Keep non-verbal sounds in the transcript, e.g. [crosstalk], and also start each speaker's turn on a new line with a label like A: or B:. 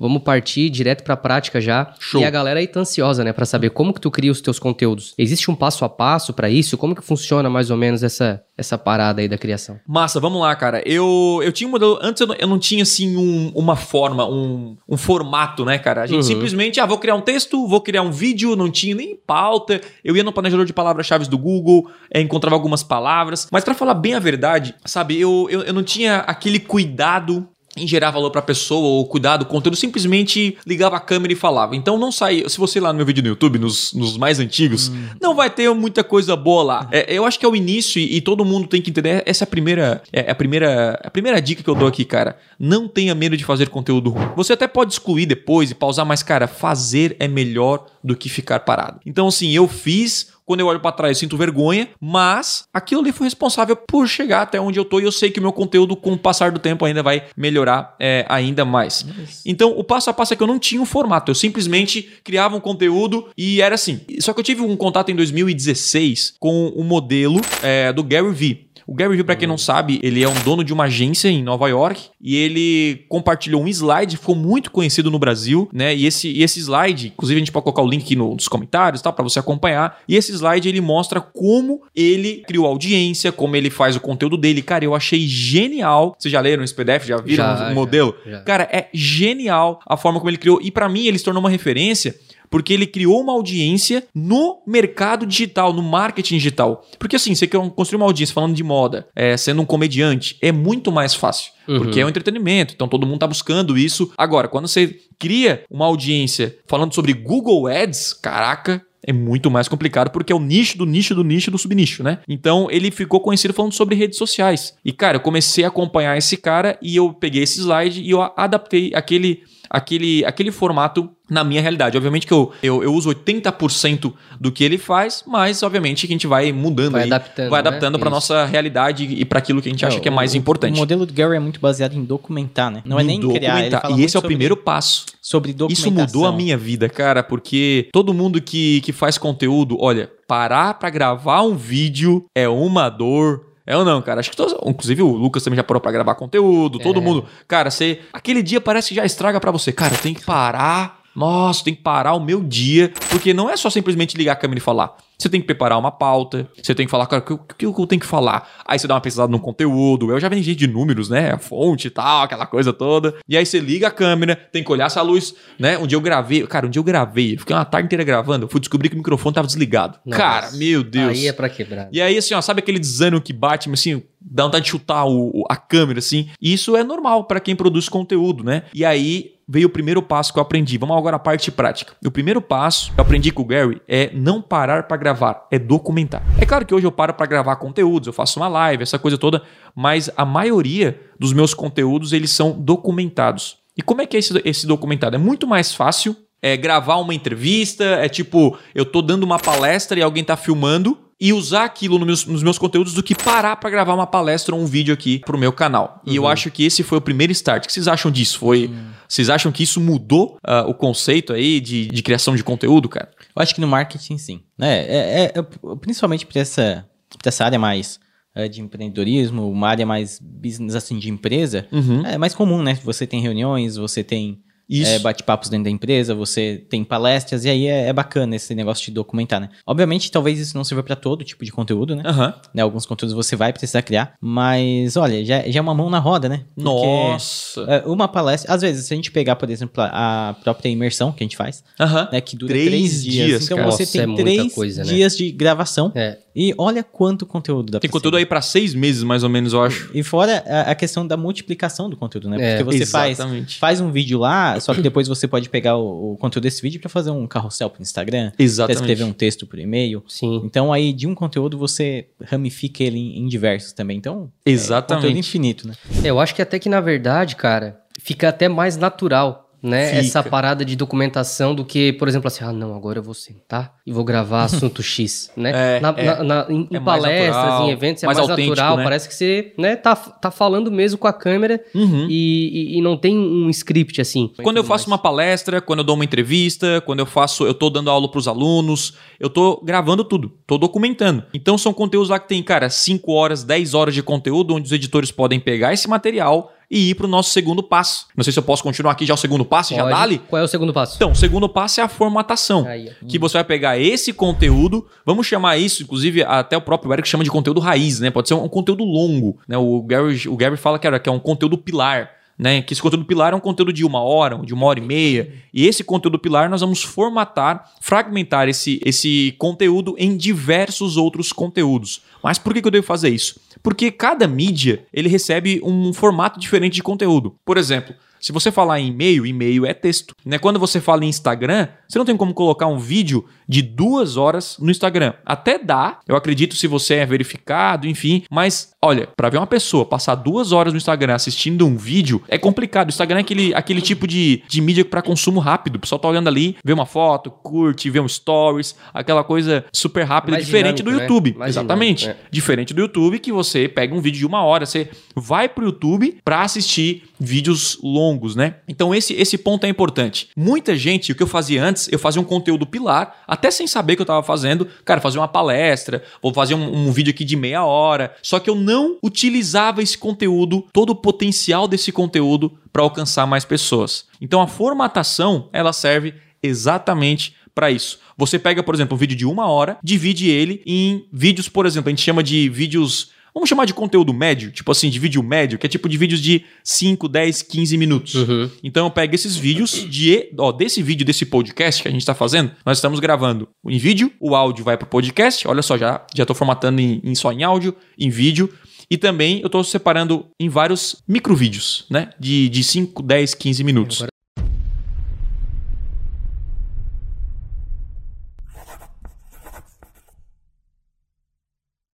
A: vamos partir direto pra prática já.
B: Show.
A: E a galera aí tá ansiosa, né, Pra saber como que tu cria os teus conteúdos. Existe um passo a passo pra isso? Como que funciona mais ou menos essa, essa parada aí da criação?
B: Massa, vamos lá, cara. Eu, eu tinha um modelo. Antes eu não, eu não tinha, assim, um- uma forma, um, um formato, né, cara? A gente
A: Uhum.
B: simplesmente, ah, vou criar um texto, vou criar um vídeo, não tinha nem pauta. Eu ia no planejador de palavras-chave do Google, eh, encontrava algumas palavras. Mas pra falar bem a verdade, sabe, eu, eu, eu não tinha aquele cuidado em gerar valor pra pessoa ou cuidar do conteúdo, simplesmente ligava a câmera e falava. Então não sai. Se você ir lá no meu vídeo no YouTube, nos, nos mais antigos, não vai ter muita coisa boa lá. É, eu acho que é o início e, e todo mundo tem que entender. Essa é a primeira, é a primeira, a primeira dica que eu dou aqui, cara. Não tenha medo de fazer conteúdo ruim. Você até pode excluir depois e pausar, mas, cara, fazer é melhor do que ficar parado. Então, assim, eu fiz. Quando eu olho pra trás, sinto vergonha, mas aquilo ali foi responsável por chegar até onde eu tô e eu sei que o meu conteúdo, com o passar do tempo, ainda vai melhorar é, ainda mais. Então, o passo a passo é que eu não tinha um formato, eu simplesmente criava um conteúdo e era assim. Só que eu tive um contato em 2016 com o modelo é, do Gary Vee. O Gary Vee, pra quem não sabe, ele é um dono de uma agência em Nova York e ele compartilhou um slide, ficou muito conhecido no Brasil, né? E esse, e esse slide, inclusive a gente pode colocar o link aqui no- nos comentários, tá? Pra você acompanhar. E esse slide ele mostra como ele criou audiência, como ele faz o conteúdo dele. Cara, eu achei genial. Vocês já leram esse PDF? Já viram
A: Já,
B: o
A: já,
B: modelo?
A: já.
B: Cara, é genial a forma como ele criou. E pra mim, ele se tornou uma referência porque ele criou uma audiência no mercado digital, no marketing digital. Porque assim, você quer construir uma audiência falando de moda, é, sendo um comediante, é muito mais fácil.
A: Uhum.
B: Porque é um entretenimento, então todo mundo tá buscando isso. Agora, quando você cria uma audiência falando sobre Google Ads, caraca, é muito mais complicado porque é o nicho do nicho do nicho do subnicho, né? Então ele ficou conhecido falando sobre redes sociais. E cara, eu comecei a acompanhar esse cara e eu peguei esse slide e eu adaptei aquele aquele, aquele formato na minha realidade. Obviamente que eu, eu, eu uso 80% do que ele faz, mas obviamente que a gente vai mudando
A: Vai
B: aí,
A: adaptando,
B: vai
A: né?
B: adaptando para
A: Isso.
B: nossa realidade e para aquilo que a gente acha que é mais
C: o-
B: importante.
C: O modelo do Gary é muito baseado em documentar, né? Não é
B: Em
C: nem criar.
B: Documentar.
C: fala
B: E esse é o primeiro passo.
C: sobre
B: Isso
C: documentação.
B: mudou a minha vida, cara, porque todo mundo que, que faz conteúdo, olha, parar pra gravar um vídeo é uma dor. É ou não, cara? Acho que todos, inclusive o Lucas também já parou pra gravar conteúdo, todo
A: É.
B: mundo. Cara, você aquele dia parece que já estraga pra você. Cara, tenho que parar. Nossa, tem que parar o meu dia, porque não é só simplesmente ligar a câmera e falar. Você tem que preparar uma pauta, você tem que falar, cara, o que, que eu tenho que falar? Aí você dá uma pesquisada no conteúdo, eu já vendi de números, né? A fonte e tal, aquela coisa toda. E aí você liga a câmera, tem que olhar essa luz, né? Um dia eu gravei, cara, um dia eu gravei, fiquei uma tarde inteira gravando, eu fui descobrir que o microfone tava desligado.
A: Nossa.
B: Cara, meu Deus.
A: Aí é pra quebrar.
B: E aí, assim, ó, sabe aquele desânimo que bate, mas assim, dá vontade de chutar o, a câmera, assim? E isso é normal pra quem produz conteúdo, né? E aí veio o primeiro passo que eu aprendi. Vamos agora à parte prática. O primeiro passo que eu aprendi com o Gary é não parar pra gravar, é documentar. É claro que hoje eu paro pra gravar conteúdos, eu faço uma live, essa coisa toda, mas a maioria dos meus conteúdos, eles são documentados. E como é que é esse, esse documentado? É muito mais fácil é gravar uma entrevista, é tipo, eu tô dando uma palestra e alguém tá filmando e usar aquilo no meus- nos meus conteúdos do que parar pra gravar uma palestra ou um vídeo aqui pro meu canal. E eu acho que esse foi o primeiro start. O que vocês acham disso? Foi, Vocês acham que isso mudou ah, o conceito aí de, de criação de conteúdo, cara?
C: Eu acho que no marketing, sim. Né? É, é- é- principalmente para essa, pra essa área mais é, de empreendedorismo, uma área mais business assim de empresa,
B: Uhum.
C: é mais comum, né? Você tem reuniões, você tem
B: Isso.
C: é, bate-papos dentro da empresa, você tem palestras, e aí é, é bacana esse negócio de documentar, né? Obviamente, talvez isso não sirva para todo tipo de conteúdo, né?
B: Aham.
C: né? Alguns conteúdos você vai precisar criar, mas olha, já, já é uma mão na roda, né? Porque,
B: Nossa.
C: é, uma palestra, às vezes, se a gente pegar, por exemplo, a própria imersão que a gente faz,
B: Aham.
C: né, que dura
B: Três
C: três, dias.
B: dias,
C: então
B: cara.
C: você
A: Nossa,
C: tem
A: é
C: três
A: coisa, né?
C: dias de gravação.
A: É.
C: E olha quanto conteúdo dá
B: Tem
C: pra
B: conteúdo aí pra seis meses, mais ou menos, eu acho.
C: E fora a, a questão da multiplicação do conteúdo, né?
A: É,
C: Porque você faz,
B: Exatamente.
C: faz um vídeo lá, só que depois você pode pegar o, o conteúdo desse vídeo pra fazer um carrossel pro Instagram, pra
B: Exatamente.
C: escrever um texto por e-mail.
A: Sim.
C: Então aí de um conteúdo você ramifica ele em, em diversos também. Então, é
B: Exatamente.
C: conteúdo infinito, né?
A: Eu acho que até que, na verdade, cara, fica até mais natural, né?
B: Fica.
A: Essa parada de documentação do que, por exemplo, assim, ah, não, agora eu vou sentar e vou gravar [laughs] assunto X, né?
B: É,
A: na,
B: é.
A: na- na- em,
B: É mais
A: palestras,
B: natural,
A: em eventos, é
B: mais
A: mais, natural.
B: né?
A: Parece que você, né, tá, tá falando mesmo com a câmera
B: Uhum.
A: e, e- e não tem um script, assim.
B: Quando eu faço uma palestra, quando eu dou uma entrevista, quando eu faço, eu tô dando aula pros alunos, eu tô gravando tudo, tô documentando. Então são conteúdos lá que tem, cara, 5 horas, 10 horas de conteúdo onde os editores podem pegar esse material, e ir para o nosso segundo passo. Não sei se eu posso continuar aqui já o segundo passo, já
A: Pode.
B: dá-lhe?
A: Qual é o segundo passo?
B: Então, o segundo passo é a formatação.
A: Aí.
B: Que você vai pegar esse conteúdo, vamos chamar isso, inclusive até o próprio Eric chama de conteúdo raiz, né? Pode ser um, um conteúdo longo, né? O Gary, o Gary fala que, era, que é um conteúdo pilar, né? Que esse conteúdo pilar é um conteúdo de uma hora, de uma hora e meia. E esse conteúdo pilar nós vamos formatar, fragmentar esse, esse conteúdo em diversos outros conteúdos. Mas por que, que eu devo fazer isso? Porque cada mídia ele recebe um formato diferente de conteúdo. Por exemplo, se você falar em e-mail, e-mail é texto. Né? Quando você fala em Instagram, você não tem como colocar um vídeo de duas horas no Instagram. Até dá, eu acredito se você é verificado, enfim. Mas, olha, para ver uma pessoa passar duas horas no Instagram assistindo um vídeo, é complicado. O Instagram é aquele, aquele tipo de, de mídia para consumo rápido. O pessoal tá olhando ali, vê uma foto, curte, vê um stories, aquela coisa super rápida,
A: Mais
B: diferente do
A: dinâmico, né?
B: YouTube.
A: Mais
B: Exatamente.
A: dinâmico,
B: Diferente do YouTube, que você pega um vídeo de uma hora, você vai pro YouTube para assistir vídeos longos, né? Então esse, esse ponto é importante. Muita gente, o que eu fazia antes, eu fazia um conteúdo pilar, até sem saber que eu tava fazendo. Cara, fazer uma palestra, vou fazer um, um vídeo aqui de meia hora. Só que eu não utilizava esse conteúdo, todo o potencial desse conteúdo para alcançar mais pessoas. Então a formatação, ela serve exatamente para isso. Você pega, por exemplo, um vídeo de uma hora, divide ele em vídeos, por exemplo, a gente chama de vídeos. Vamos chamar de conteúdo médio, tipo assim, de vídeo médio, que é tipo de vídeos de 5, 10, 15 minutos.
A: Uhum.
B: Então eu pego esses vídeos de, ó, desse vídeo desse podcast que a gente está fazendo, nós estamos gravando em vídeo, o áudio vai pro podcast. Olha só, já já tô formatando em, em só em áudio, em vídeo. E também eu estou separando em vários microvídeos, né? De, de 5, 10, 15 minutos.